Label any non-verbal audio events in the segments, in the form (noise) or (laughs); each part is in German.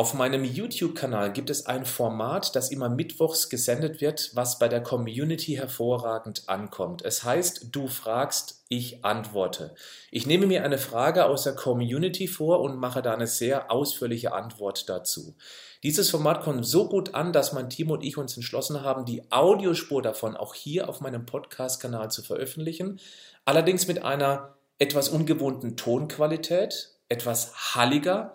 Auf meinem YouTube-Kanal gibt es ein Format, das immer mittwochs gesendet wird, was bei der Community hervorragend ankommt. Es heißt, du fragst, ich antworte. Ich nehme mir eine Frage aus der Community vor und mache da eine sehr ausführliche Antwort dazu. Dieses Format kommt so gut an, dass mein Team und ich uns entschlossen haben, die Audiospur davon auch hier auf meinem Podcast-Kanal zu veröffentlichen. Allerdings mit einer etwas ungewohnten Tonqualität, etwas halliger.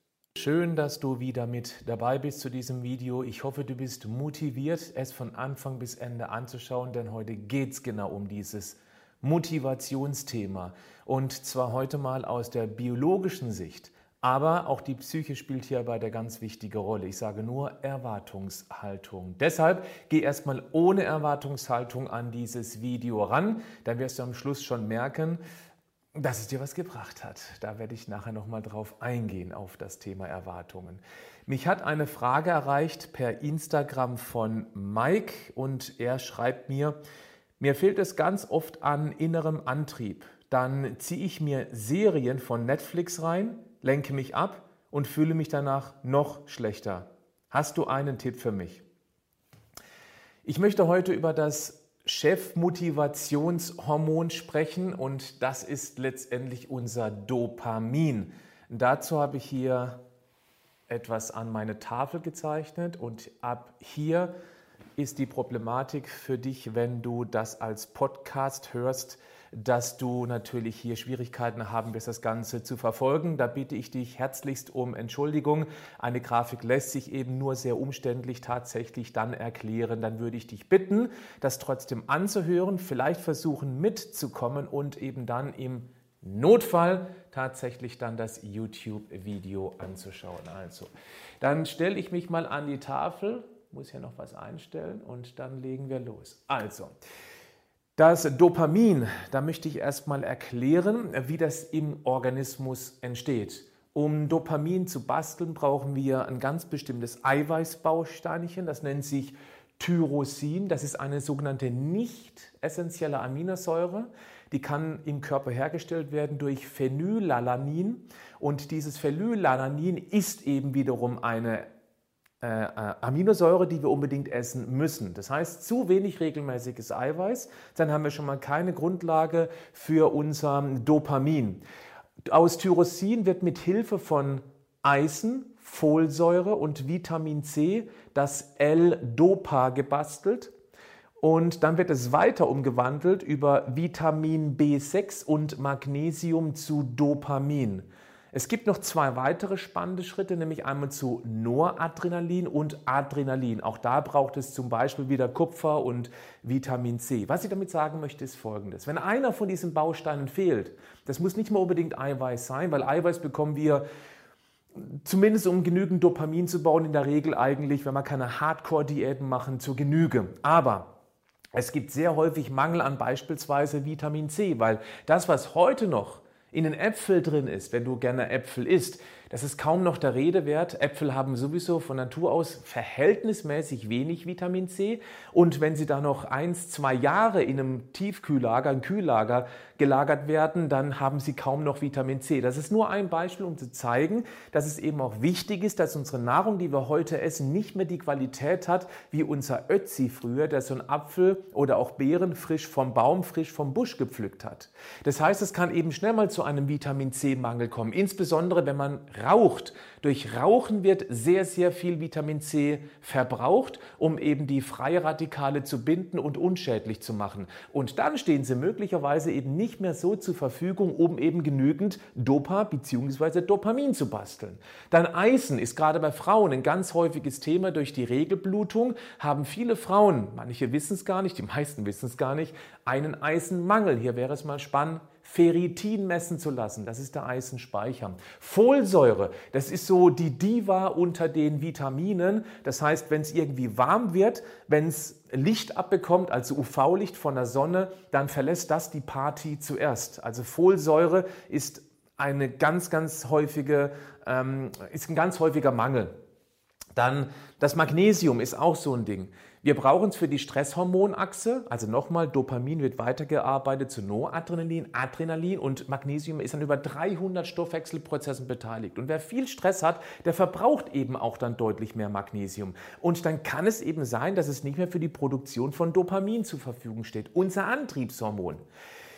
Schön, dass du wieder mit dabei bist zu diesem Video. Ich hoffe, du bist motiviert, es von Anfang bis Ende anzuschauen, denn heute geht es genau um dieses Motivationsthema. Und zwar heute mal aus der biologischen Sicht. Aber auch die Psyche spielt hierbei eine ganz wichtige Rolle. Ich sage nur Erwartungshaltung. Deshalb geh erstmal ohne Erwartungshaltung an dieses Video ran. Dann wirst du am Schluss schon merken, dass es dir was gebracht hat. Da werde ich nachher nochmal drauf eingehen, auf das Thema Erwartungen. Mich hat eine Frage erreicht per Instagram von Mike und er schreibt mir, mir fehlt es ganz oft an innerem Antrieb. Dann ziehe ich mir Serien von Netflix rein, lenke mich ab und fühle mich danach noch schlechter. Hast du einen Tipp für mich? Ich möchte heute über das Chefmotivationshormon sprechen und das ist letztendlich unser Dopamin. Dazu habe ich hier etwas an meine Tafel gezeichnet und ab hier ist die Problematik für dich, wenn du das als Podcast hörst, dass du natürlich hier Schwierigkeiten haben wirst, das Ganze zu verfolgen. Da bitte ich dich herzlichst um Entschuldigung. Eine Grafik lässt sich eben nur sehr umständlich tatsächlich dann erklären. Dann würde ich dich bitten, das trotzdem anzuhören, vielleicht versuchen mitzukommen und eben dann im Notfall tatsächlich dann das YouTube-Video anzuschauen. Also, dann stelle ich mich mal an die Tafel, muss hier noch was einstellen und dann legen wir los. Also, das Dopamin, da möchte ich erstmal erklären, wie das im Organismus entsteht. Um Dopamin zu basteln, brauchen wir ein ganz bestimmtes Eiweißbausteinchen, das nennt sich Tyrosin. Das ist eine sogenannte nicht essentielle Aminosäure. Die kann im Körper hergestellt werden durch Phenylalanin. Und dieses Phenylalanin ist eben wiederum eine äh, äh, Aminosäure, die wir unbedingt essen müssen. Das heißt, zu wenig regelmäßiges Eiweiß, dann haben wir schon mal keine Grundlage für unser Dopamin. Aus Tyrosin wird mit Hilfe von Eisen, Folsäure und Vitamin C das L-Dopa gebastelt. Und dann wird es weiter umgewandelt über Vitamin B6 und Magnesium zu Dopamin. Es gibt noch zwei weitere spannende Schritte, nämlich einmal zu Noradrenalin und Adrenalin. Auch da braucht es zum Beispiel wieder Kupfer und Vitamin C. Was ich damit sagen möchte, ist folgendes. Wenn einer von diesen Bausteinen fehlt, das muss nicht mal unbedingt Eiweiß sein, weil Eiweiß bekommen wir zumindest um genügend Dopamin zu bauen, in der Regel eigentlich, wenn wir keine Hardcore-Diäten machen, zur Genüge. Aber es gibt sehr häufig Mangel an beispielsweise Vitamin C, weil das, was heute noch in den Äpfel drin ist, wenn du gerne Äpfel isst, das ist kaum noch der Rede wert. Äpfel haben sowieso von Natur aus verhältnismäßig wenig Vitamin C. Und wenn sie da noch eins, zwei Jahre in einem Tiefkühllager, einem Kühllager gelagert werden, dann haben sie kaum noch Vitamin C. Das ist nur ein Beispiel, um zu zeigen, dass es eben auch wichtig ist, dass unsere Nahrung, die wir heute essen, nicht mehr die Qualität hat wie unser Ötzi früher, der so einen Apfel oder auch Beeren frisch vom Baum, frisch vom Busch gepflückt hat. Das heißt, es kann eben schnell mal zu einem Vitamin C-Mangel kommen, insbesondere wenn man raucht. Durch Rauchen wird sehr, sehr viel Vitamin C verbraucht, um eben die Freiradikale zu binden und unschädlich zu machen. Und dann stehen sie möglicherweise eben nicht mehr so zur Verfügung, um eben genügend Dopa bzw. Dopamin zu basteln. Dann Eisen ist gerade bei Frauen ein ganz häufiges Thema. Durch die Regelblutung haben viele Frauen, manche wissen es gar nicht, die meisten wissen es gar nicht, einen Eisenmangel. Hier wäre es mal spannend, Ferritin messen zu lassen. Das ist der Eisenspeicher. Folsäure, das ist so die Diva unter den Vitaminen. Das heißt, wenn es irgendwie warm wird, wenn es Licht abbekommt, also UV-Licht von der Sonne, dann verlässt das die Party zuerst. Also Folsäure ist eine ganz, ganz häufige, ähm, ist ein ganz häufiger Mangel. Dann das Magnesium ist auch so ein Ding. Wir brauchen es für die Stresshormonachse, also nochmal, Dopamin wird weitergearbeitet zu Noradrenalin, Adrenalin und Magnesium ist an über 300 Stoffwechselprozessen beteiligt. Und wer viel Stress hat, der verbraucht eben auch dann deutlich mehr Magnesium. Und dann kann es eben sein, dass es nicht mehr für die Produktion von Dopamin zur Verfügung steht, unser Antriebshormon.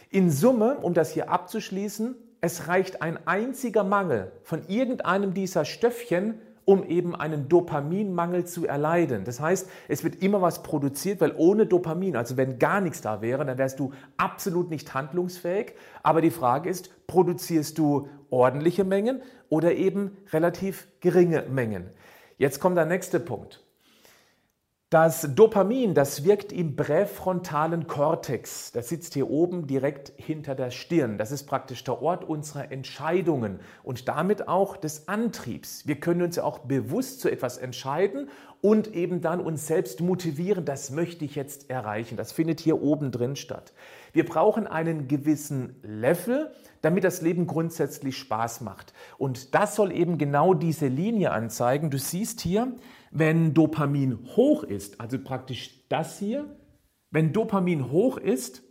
In Summe, um das hier abzuschließen, es reicht ein einziger Mangel von irgendeinem dieser Stöffchen, um eben einen Dopaminmangel zu erleiden. Das heißt, es wird immer was produziert, weil ohne Dopamin, also wenn gar nichts da wäre, dann wärst du absolut nicht handlungsfähig. Aber die Frage ist, produzierst du ordentliche Mengen oder eben relativ geringe Mengen? Jetzt kommt der nächste Punkt. Das Dopamin, das wirkt im präfrontalen Kortex. Das sitzt hier oben direkt hinter der Stirn. Das ist praktisch der Ort unserer Entscheidungen und damit auch des Antriebs. Wir können uns ja auch bewusst zu etwas entscheiden und eben dann uns selbst motivieren, das möchte ich jetzt erreichen. Das findet hier oben drin statt. Wir brauchen einen gewissen Level, damit das Leben grundsätzlich Spaß macht. Und das soll eben genau diese Linie anzeigen. Du siehst hier, wenn Dopamin hoch ist, also praktisch das hier, wenn Dopamin hoch ist,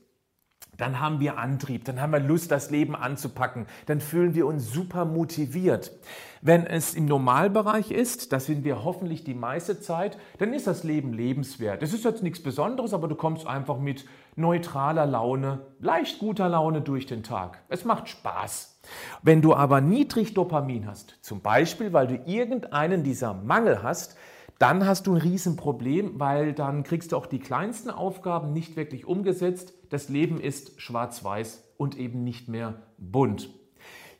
dann haben wir Antrieb, dann haben wir Lust, das Leben anzupacken, dann fühlen wir uns super motiviert. Wenn es im Normalbereich ist, das sind wir hoffentlich die meiste Zeit, dann ist das Leben lebenswert. Es ist jetzt nichts Besonderes, aber du kommst einfach mit neutraler Laune, leicht guter Laune durch den Tag. Es macht Spaß. Wenn du aber niedrig Dopamin hast, zum Beispiel weil du irgendeinen dieser Mangel hast, dann hast du ein Riesenproblem, weil dann kriegst du auch die kleinsten Aufgaben nicht wirklich umgesetzt. Das Leben ist schwarz-weiß und eben nicht mehr bunt.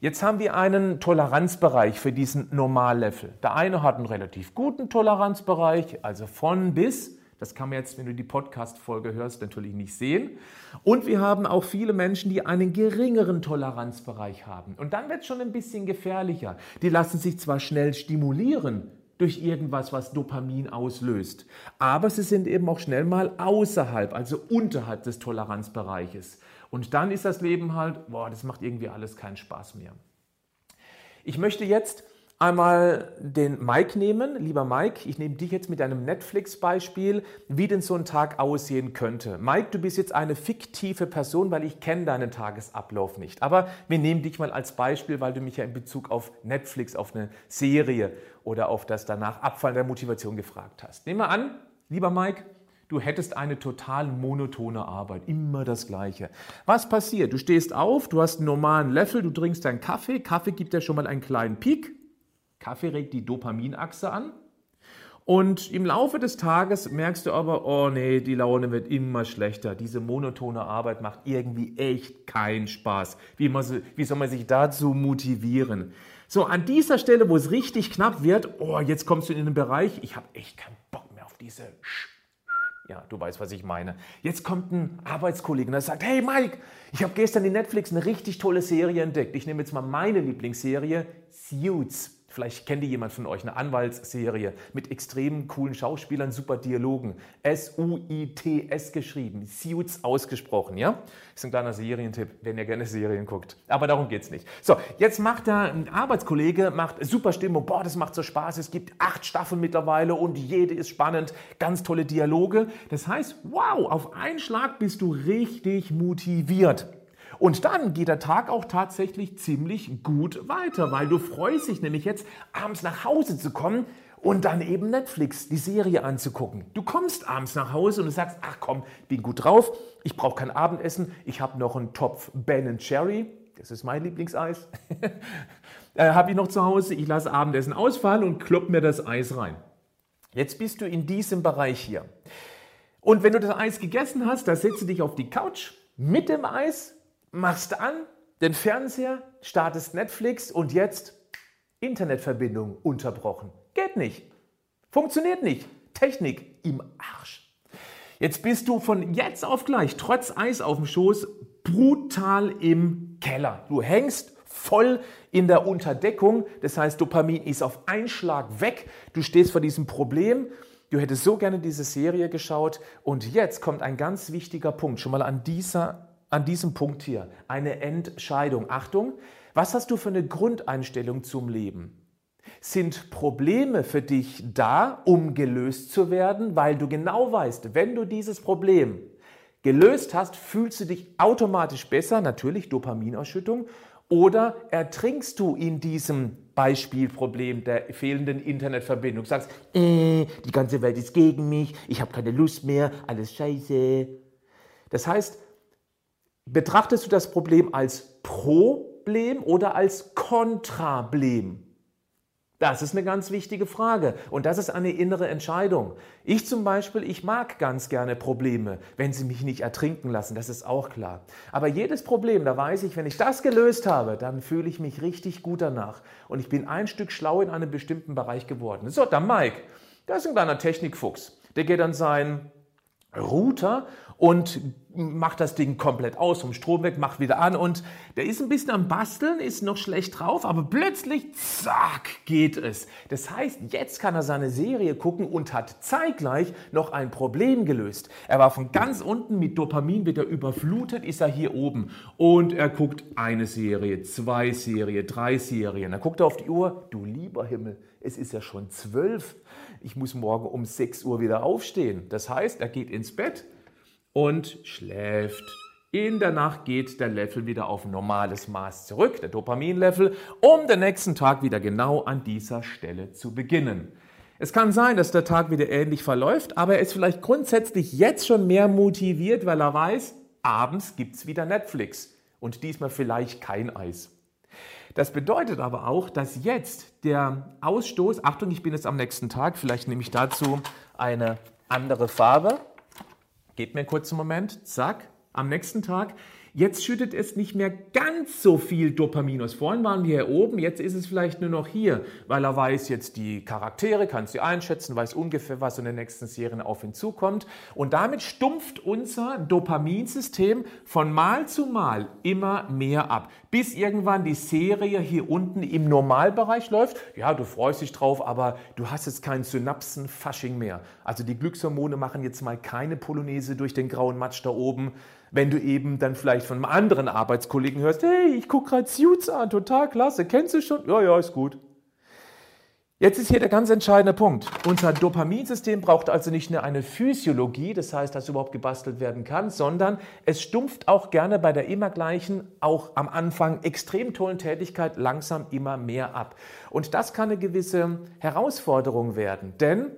Jetzt haben wir einen Toleranzbereich für diesen Normallevel. Der eine hat einen relativ guten Toleranzbereich, also von bis. Das kann man jetzt, wenn du die Podcast-Folge hörst, natürlich nicht sehen. Und wir haben auch viele Menschen, die einen geringeren Toleranzbereich haben. Und dann wird es schon ein bisschen gefährlicher. Die lassen sich zwar schnell stimulieren, durch irgendwas, was Dopamin auslöst. Aber sie sind eben auch schnell mal außerhalb, also unterhalb des Toleranzbereiches. Und dann ist das Leben halt, boah, das macht irgendwie alles keinen Spaß mehr. Ich möchte jetzt einmal den Mike nehmen. Lieber Mike, ich nehme dich jetzt mit einem Netflix-Beispiel, wie denn so ein Tag aussehen könnte. Mike, du bist jetzt eine fiktive Person, weil ich kenne deinen Tagesablauf nicht. Aber wir nehmen dich mal als Beispiel, weil du mich ja in Bezug auf Netflix, auf eine Serie oder auf das danach Abfallen der Motivation gefragt hast. Nehmen wir an, lieber Mike, du hättest eine total monotone Arbeit, immer das Gleiche. Was passiert? Du stehst auf, du hast einen normalen Löffel, du trinkst deinen Kaffee, Kaffee gibt dir schon mal einen kleinen Peak, Kaffee regt die Dopaminachse an. Und im Laufe des Tages merkst du aber, oh nee, die Laune wird immer schlechter. Diese monotone Arbeit macht irgendwie echt keinen Spaß. Wie, man, wie soll man sich dazu motivieren? So, an dieser Stelle, wo es richtig knapp wird, oh, jetzt kommst du in den Bereich, ich habe echt keinen Bock mehr auf diese Sch ja, du weißt, was ich meine. Jetzt kommt ein Arbeitskollege und er sagt, hey Mike, ich habe gestern in Netflix eine richtig tolle Serie entdeckt. Ich nehme jetzt mal meine Lieblingsserie, Suits. Vielleicht kennt ihr jemand von euch, eine Anwaltsserie mit extrem coolen Schauspielern, super Dialogen. S-U-I-T-S geschrieben, Suits ausgesprochen, ja? Ist ein kleiner Serientipp, wenn ihr gerne Serien guckt. Aber darum geht's nicht. So, jetzt macht der ein Arbeitskollege, macht super Stimmung, boah, das macht so Spaß. Es gibt acht Staffeln mittlerweile und jede ist spannend, ganz tolle Dialoge. Das heißt, wow, auf einen Schlag bist du richtig motiviert. Und dann geht der Tag auch tatsächlich ziemlich gut weiter, weil du freust dich nämlich jetzt, abends nach Hause zu kommen und dann eben Netflix, die Serie anzugucken. Du kommst abends nach Hause und du sagst, ach komm, bin gut drauf, ich brauche kein Abendessen, ich habe noch einen Topf Ben Cherry, das ist mein Lieblingseis, (laughs) äh, habe ich noch zu Hause. Ich lasse Abendessen ausfallen und klopp mir das Eis rein. Jetzt bist du in diesem Bereich hier. Und wenn du das Eis gegessen hast, da setzt du dich auf die Couch mit dem Eis, machst an den Fernseher, startest Netflix und jetzt Internetverbindung unterbrochen. Geht nicht. Funktioniert nicht. Technik im Arsch. Jetzt bist du von jetzt auf gleich, trotz Eis auf dem Schoß, brutal im Keller. Du hängst voll in der Unterdeckung. Das heißt, Dopamin ist auf einen Schlag weg. Du stehst vor diesem Problem. Du hättest so gerne diese Serie geschaut. Und jetzt kommt ein ganz wichtiger Punkt, schon mal an, dieser, an diesem Punkt hier. Eine Entscheidung. Achtung, was hast du für eine Grundeinstellung zum Leben? Sind Probleme für dich da, um gelöst zu werden, weil du genau weißt, wenn du dieses Problem gelöst hast, fühlst du dich automatisch besser, natürlich Dopaminausschüttung, oder ertrinkst du in diesem Beispielproblem der fehlenden Internetverbindung? Sagst, äh, die ganze Welt ist gegen mich, ich habe keine Lust mehr, alles scheiße. Das heißt, betrachtest du das Problem als Problem oder als Kontrablem? Das ist eine ganz wichtige Frage und das ist eine innere Entscheidung. Ich zum Beispiel, ich mag ganz gerne Probleme, wenn sie mich nicht ertrinken lassen, das ist auch klar. Aber jedes Problem, da weiß ich, wenn ich das gelöst habe, dann fühle ich mich richtig gut danach und ich bin ein Stück schlau in einem bestimmten Bereich geworden. So, der Mike, der ist ein kleiner Technikfuchs. Der geht an seinen Router und macht das Ding komplett aus, vom Strom weg, macht wieder an und der ist ein bisschen am Basteln, ist noch schlecht drauf, aber plötzlich, zack, geht es. Das heißt, jetzt kann er seine Serie gucken und hat zeitgleich noch ein Problem gelöst. Er war von ganz unten mit Dopamin wieder überflutet, ist er hier oben und er guckt eine Serie, zwei Serien, drei Serien. Dann guckt er auf die Uhr, du lieber Himmel, es ist ja schon zwölf. Ich muss morgen um sechs Uhr wieder aufstehen. Das heißt, er geht ins Bett, und schläft. In der Nacht geht der Level wieder auf normales Maß zurück, der Dopaminlevel, um den nächsten Tag wieder genau an dieser Stelle zu beginnen. Es kann sein, dass der Tag wieder ähnlich verläuft, aber er ist vielleicht grundsätzlich jetzt schon mehr motiviert, weil er weiß, abends gibt's wieder Netflix und diesmal vielleicht kein Eis. Das bedeutet aber auch, dass jetzt der Ausstoß, Achtung, ich bin jetzt am nächsten Tag, vielleicht nehme ich dazu eine andere Farbe. Gebt mir einen kurzen Moment, zack, am nächsten Tag Jetzt schüttet es nicht mehr ganz so viel Dopamin aus. Vorhin waren wir hier oben, jetzt ist es vielleicht nur noch hier, weil er weiß jetzt die Charaktere, kann sie einschätzen, weiß ungefähr, was in den nächsten Serien auf ihn zukommt. Und damit stumpft unser Dopaminsystem von Mal zu Mal immer mehr ab, bis irgendwann die Serie hier unten im Normalbereich läuft. Ja, du freust dich drauf, aber du hast jetzt kein Synapsenfasching mehr. Also die Glückshormone machen jetzt mal keine Polonaise durch den grauen Matsch da oben wenn du eben dann vielleicht von einem anderen Arbeitskollegen hörst, hey, ich gucke gerade Suits an, total klasse, kennst du schon? Ja, ja, ist gut. Jetzt ist hier der ganz entscheidende Punkt. Unser Dopaminsystem braucht also nicht nur eine Physiologie, das heißt, dass überhaupt gebastelt werden kann, sondern es stumpft auch gerne bei der immer gleichen, auch am Anfang extrem tollen Tätigkeit langsam immer mehr ab. Und das kann eine gewisse Herausforderung werden, denn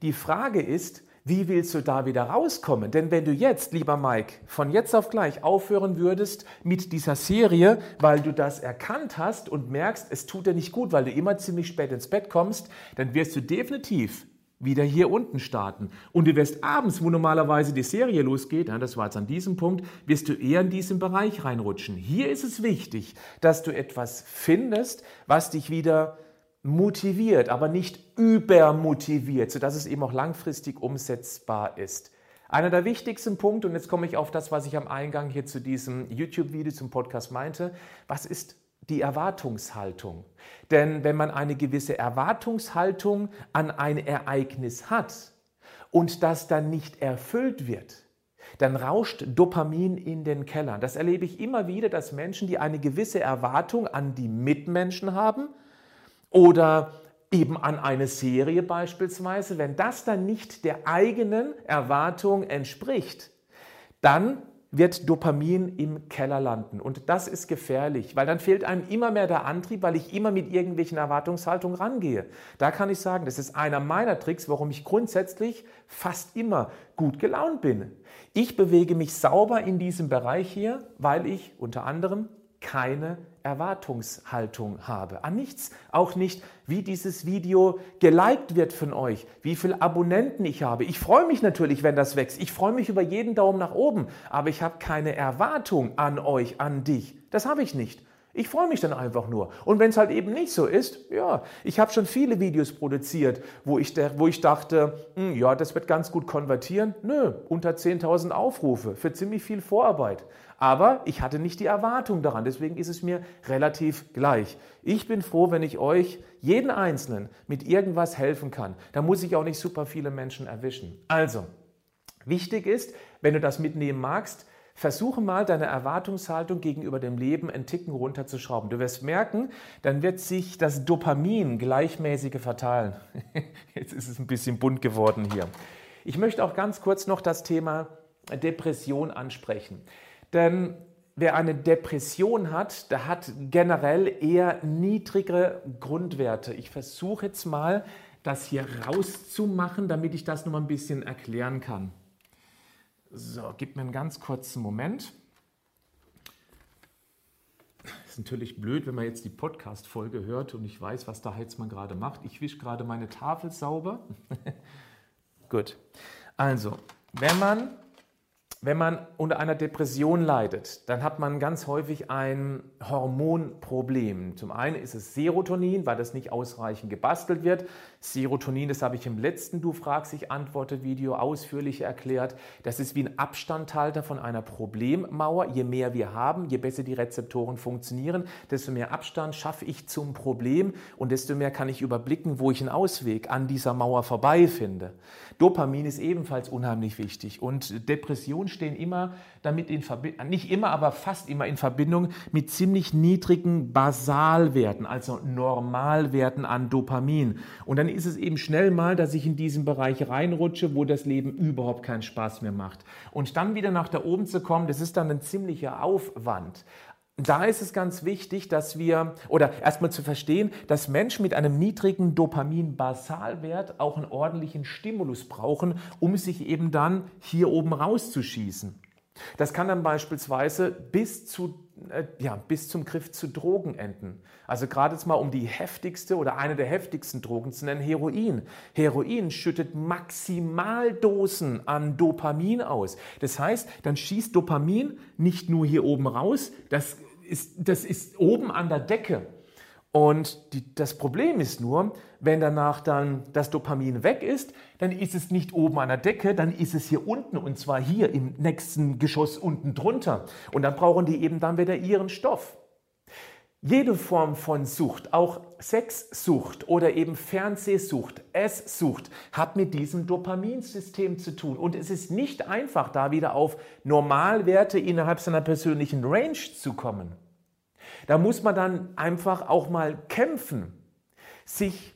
die Frage ist, wie willst du da wieder rauskommen? Denn wenn du jetzt, lieber Mike, von jetzt auf gleich aufhören würdest mit dieser Serie, weil du das erkannt hast und merkst, es tut dir nicht gut, weil du immer ziemlich spät ins Bett kommst, dann wirst du definitiv wieder hier unten starten. Und du wirst abends, wo normalerweise die Serie losgeht, das war jetzt an diesem Punkt, wirst du eher in diesen Bereich reinrutschen. Hier ist es wichtig, dass du etwas findest, was dich wieder motiviert, aber nicht übermotiviert, sodass es eben auch langfristig umsetzbar ist. Einer der wichtigsten Punkte, und jetzt komme ich auf das, was ich am Eingang hier zu diesem YouTube-Video, zum Podcast meinte, was ist die Erwartungshaltung? Denn wenn man eine gewisse Erwartungshaltung an ein Ereignis hat und das dann nicht erfüllt wird, dann rauscht Dopamin in den Keller. Das erlebe ich immer wieder, dass Menschen, die eine gewisse Erwartung an die Mitmenschen haben, oder eben an eine Serie beispielsweise, wenn das dann nicht der eigenen Erwartung entspricht, dann wird Dopamin im Keller landen. Und das ist gefährlich, weil dann fehlt einem immer mehr der Antrieb, weil ich immer mit irgendwelchen Erwartungshaltungen rangehe. Da kann ich sagen, das ist einer meiner Tricks, warum ich grundsätzlich fast immer gut gelaunt bin. Ich bewege mich sauber in diesem Bereich hier, weil ich unter anderem keine Erwartungshaltung habe. An nichts. Auch nicht, wie dieses Video geliked wird von euch, wie viele Abonnenten ich habe. Ich freue mich natürlich, wenn das wächst. Ich freue mich über jeden Daumen nach oben. Aber ich habe keine Erwartung an euch, an dich. Das habe ich nicht. Ich freue mich dann einfach nur. Und wenn es halt eben nicht so ist, ja, ich habe schon viele Videos produziert, wo ich, wo ich dachte, hm, ja, das wird ganz gut konvertieren. Nö, unter 10.000 Aufrufe für ziemlich viel Vorarbeit. Aber ich hatte nicht die Erwartung daran, deswegen ist es mir relativ gleich. Ich bin froh, wenn ich euch, jeden Einzelnen, mit irgendwas helfen kann. Da muss ich auch nicht super viele Menschen erwischen. Also, wichtig ist, wenn du das mitnehmen magst, Versuche mal, deine Erwartungshaltung gegenüber dem Leben einen Ticken runterzuschrauben. Du wirst merken, dann wird sich das Dopamin gleichmäßiger verteilen. (laughs) Jetzt ist es ein bisschen bunt geworden hier. Ich möchte auch ganz kurz noch das Thema Depression ansprechen. Denn wer eine Depression hat, der hat generell eher niedrigere Grundwerte. Ich versuche jetzt mal, das hier rauszumachen, damit ich das noch mal ein bisschen erklären kann. So, gib mir einen ganz kurzen Moment. Ist natürlich blöd, wenn man jetzt die Podcast-Folge hört und ich weiß, was der Heizmann gerade macht. Ich wische gerade meine Tafel sauber. (laughs) Gut. Also, wenn man wenn man unter einer Depression leidet, dann hat man ganz häufig ein Hormonproblem. Zum einen ist es Serotonin, weil das nicht ausreichend gebastelt wird. Serotonin, das habe ich im letzten Du fragst, ich antworte Video ausführlich erklärt. Das ist wie ein Abstandhalter von einer Problemmauer. Je mehr wir haben, je besser die Rezeptoren funktionieren, desto mehr Abstand schaffe ich zum Problem und desto mehr kann ich überblicken, wo ich einen Ausweg an dieser Mauer vorbei finde. Dopamin ist ebenfalls unheimlich wichtig und Depression stehen immer damit in Verbindung, nicht immer, aber fast immer in Verbindung mit ziemlich niedrigen Basalwerten, also Normalwerten an Dopamin. Und dann ist es eben schnell mal, dass ich in diesen Bereich reinrutsche, wo das Leben überhaupt keinen Spaß mehr macht. Und dann wieder nach da oben zu kommen, das ist dann ein ziemlicher Aufwand. Da ist es ganz wichtig, dass wir, oder erstmal zu verstehen, dass Menschen mit einem niedrigen Dopamin-Basalwert auch einen ordentlichen Stimulus brauchen, um sich eben dann hier oben rauszuschießen. Das kann dann beispielsweise bis, zu, äh, ja, bis zum Griff zu Drogen enden. Also gerade jetzt mal um die heftigste oder eine der heftigsten Drogen zu nennen, Heroin. Heroin schüttet Maximaldosen an Dopamin aus. Das heißt, dann schießt Dopamin nicht nur hier oben raus, das ist, das ist oben an der Decke. Und die, das Problem ist nur, wenn danach dann das Dopamin weg ist, dann ist es nicht oben an der Decke, dann ist es hier unten und zwar hier im nächsten Geschoss unten drunter. Und dann brauchen die eben dann wieder ihren Stoff. Jede Form von Sucht, auch Sexsucht oder eben Fernsehsucht, Esssucht, hat mit diesem Dopaminsystem zu tun. Und es ist nicht einfach, da wieder auf Normalwerte innerhalb seiner persönlichen Range zu kommen. Da muss man dann einfach auch mal kämpfen, sich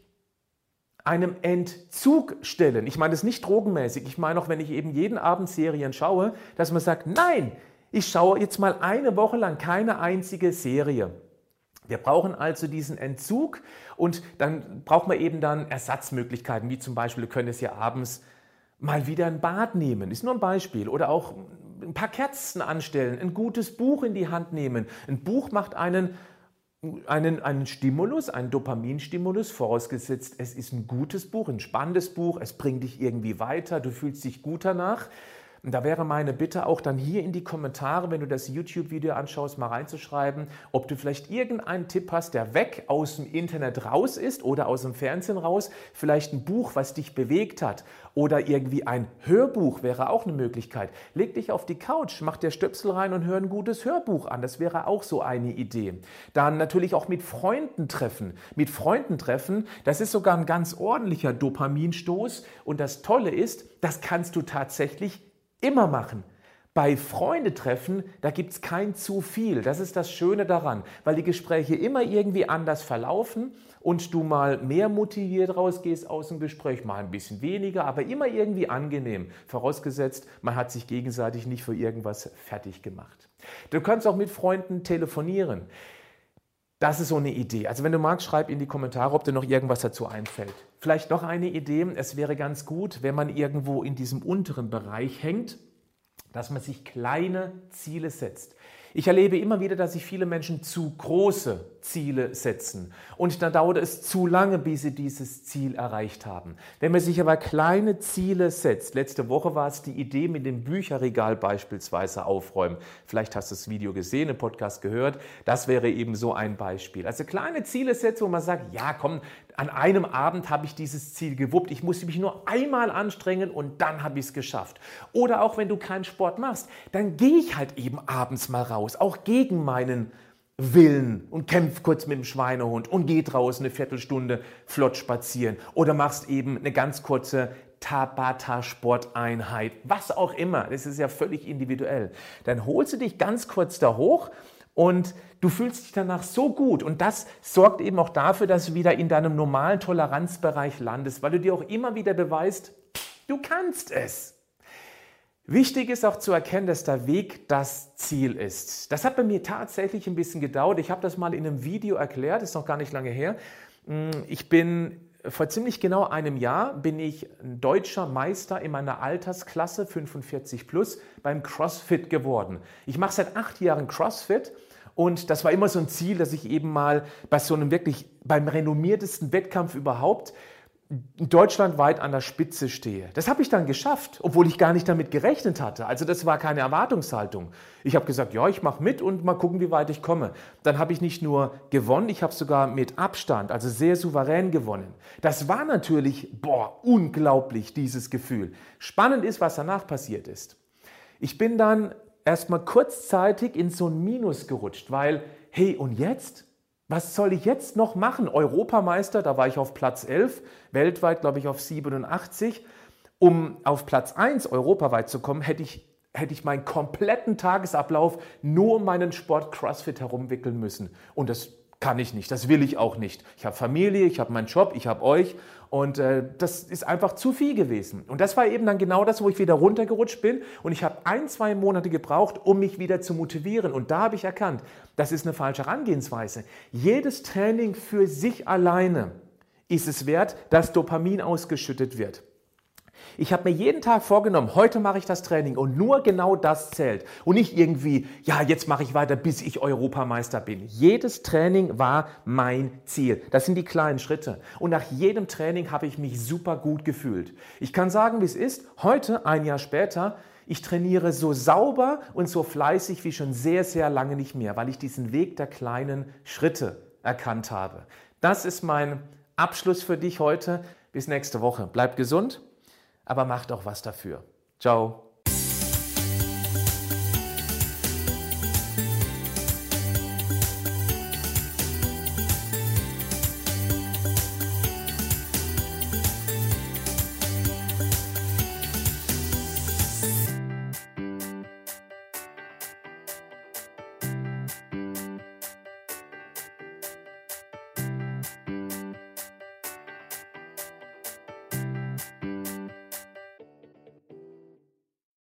einem Entzug stellen. Ich meine das nicht drogenmäßig. Ich meine auch, wenn ich eben jeden Abend Serien schaue, dass man sagt, nein, ich schaue jetzt mal eine Woche lang keine einzige Serie. Wir brauchen also diesen Entzug und dann braucht man eben dann Ersatzmöglichkeiten, wie zum Beispiel, wir können es ja abends mal wieder ein Bad nehmen, ist nur ein Beispiel, oder auch ein paar Kerzen anstellen, ein gutes Buch in die Hand nehmen. Ein Buch macht einen, einen, einen Stimulus, einen Dopaminstimulus, vorausgesetzt, es ist ein gutes Buch, ein spannendes Buch, es bringt dich irgendwie weiter, du fühlst dich gut danach. Und da wäre meine Bitte auch dann hier in die Kommentare, wenn du das YouTube-Video anschaust, mal reinzuschreiben, ob du vielleicht irgendeinen Tipp hast, der weg aus dem Internet raus ist oder aus dem Fernsehen raus. Vielleicht ein Buch, was dich bewegt hat oder irgendwie ein Hörbuch wäre auch eine Möglichkeit. Leg dich auf die Couch, mach dir Stöpsel rein und hör ein gutes Hörbuch an. Das wäre auch so eine Idee. Dann natürlich auch mit Freunden treffen. Mit Freunden treffen, das ist sogar ein ganz ordentlicher Dopaminstoß. Und das Tolle ist, das kannst du tatsächlich immer machen. Bei Freundetreffen, da gibt es kein zu viel. Das ist das Schöne daran, weil die Gespräche immer irgendwie anders verlaufen und du mal mehr motiviert rausgehst aus dem Gespräch, mal ein bisschen weniger, aber immer irgendwie angenehm. Vorausgesetzt, man hat sich gegenseitig nicht für irgendwas fertig gemacht. Du kannst auch mit Freunden telefonieren. Das ist so eine Idee. Also wenn du magst, schreib in die Kommentare, ob dir noch irgendwas dazu einfällt. Vielleicht noch eine Idee. Es wäre ganz gut, wenn man irgendwo in diesem unteren Bereich hängt, dass man sich kleine Ziele setzt. Ich erlebe immer wieder, dass sich viele Menschen zu große Ziele setzen und dann dauert es zu lange, bis sie dieses Ziel erreicht haben. Wenn man sich aber kleine Ziele setzt, letzte Woche war es die Idee mit dem Bücherregal beispielsweise aufräumen. Vielleicht hast du das Video gesehen, im Podcast gehört. Das wäre eben so ein Beispiel. Also kleine Ziele setzen, wo man sagt, ja komm, an einem Abend habe ich dieses Ziel gewuppt. Ich musste mich nur einmal anstrengen und dann habe ich es geschafft. Oder auch wenn du keinen Sport machst, dann gehe ich halt eben abends mal raus, auch gegen meinen Willen und kämpf kurz mit dem Schweinehund und geh draußen eine Viertelstunde flott spazieren oder machst eben eine ganz kurze Tabata-Sporteinheit, was auch immer. Das ist ja völlig individuell. Dann holst du dich ganz kurz da hoch und du fühlst dich danach so gut. Und das sorgt eben auch dafür, dass du wieder in deinem normalen Toleranzbereich landest, weil du dir auch immer wieder beweist, du kannst es. Wichtig ist auch zu erkennen, dass der Weg das Ziel ist. Das hat bei mir tatsächlich ein bisschen gedauert. Ich habe das mal in einem Video erklärt, ist noch gar nicht lange her. Hm, ich bin vor ziemlich genau einem Jahr bin ich ein deutscher Meister in meiner Altersklasse 45 plus beim CrossFit geworden. Ich mache seit acht Jahren CrossFit und das war immer so ein Ziel, dass ich eben mal bei so einem wirklich, beim renommiertesten Wettkampf überhaupt deutschlandweit an der Spitze stehe. Das habe ich dann geschafft, obwohl ich gar nicht damit gerechnet hatte. Also das war keine Erwartungshaltung. Ich habe gesagt, ja, ich mache mit und mal gucken, wie weit ich komme. Dann habe ich nicht nur gewonnen, ich habe sogar mit Abstand, also sehr souverän gewonnen. Das war natürlich, boah, unglaublich, dieses Gefühl. Spannend ist, was danach passiert ist. Ich bin dann erstmal kurzzeitig in so ein Minus gerutscht, weil, hey, und jetzt? Was soll ich jetzt noch machen? Europameister, da war ich auf Platz 11, weltweit glaube ich auf 87. Um auf Platz 1 europaweit zu kommen, hätte ich, hätte ich meinen kompletten Tagesablauf nur um meinen Sport CrossFit herumwickeln müssen. Und das kann ich nicht, das will ich auch nicht. Ich habe Familie, ich habe meinen Job, ich habe euch und äh, das ist einfach zu viel gewesen. Und das war eben dann genau das, wo ich wieder runtergerutscht bin und ich habe ein, zwei Monate gebraucht, um mich wieder zu motivieren. Und da habe ich erkannt, das ist eine falsche Herangehensweise. Jedes Training für sich alleine ist es wert, dass Dopamin ausgeschüttet wird. Ich habe mir jeden Tag vorgenommen, heute mache ich das Training und nur genau das zählt. Und nicht irgendwie, ja, jetzt mache ich weiter, bis ich Europameister bin. Jedes Training war mein Ziel. Das sind die kleinen Schritte. Und nach jedem Training habe ich mich super gut gefühlt. Ich kann sagen, wie es ist. Heute, ein Jahr später, ich trainiere so sauber und so fleißig wie schon sehr, sehr lange nicht mehr, weil ich diesen Weg der kleinen Schritte erkannt habe. Das ist mein Abschluss für dich heute. Bis nächste Woche. Bleib gesund aber macht auch was dafür. Ciao.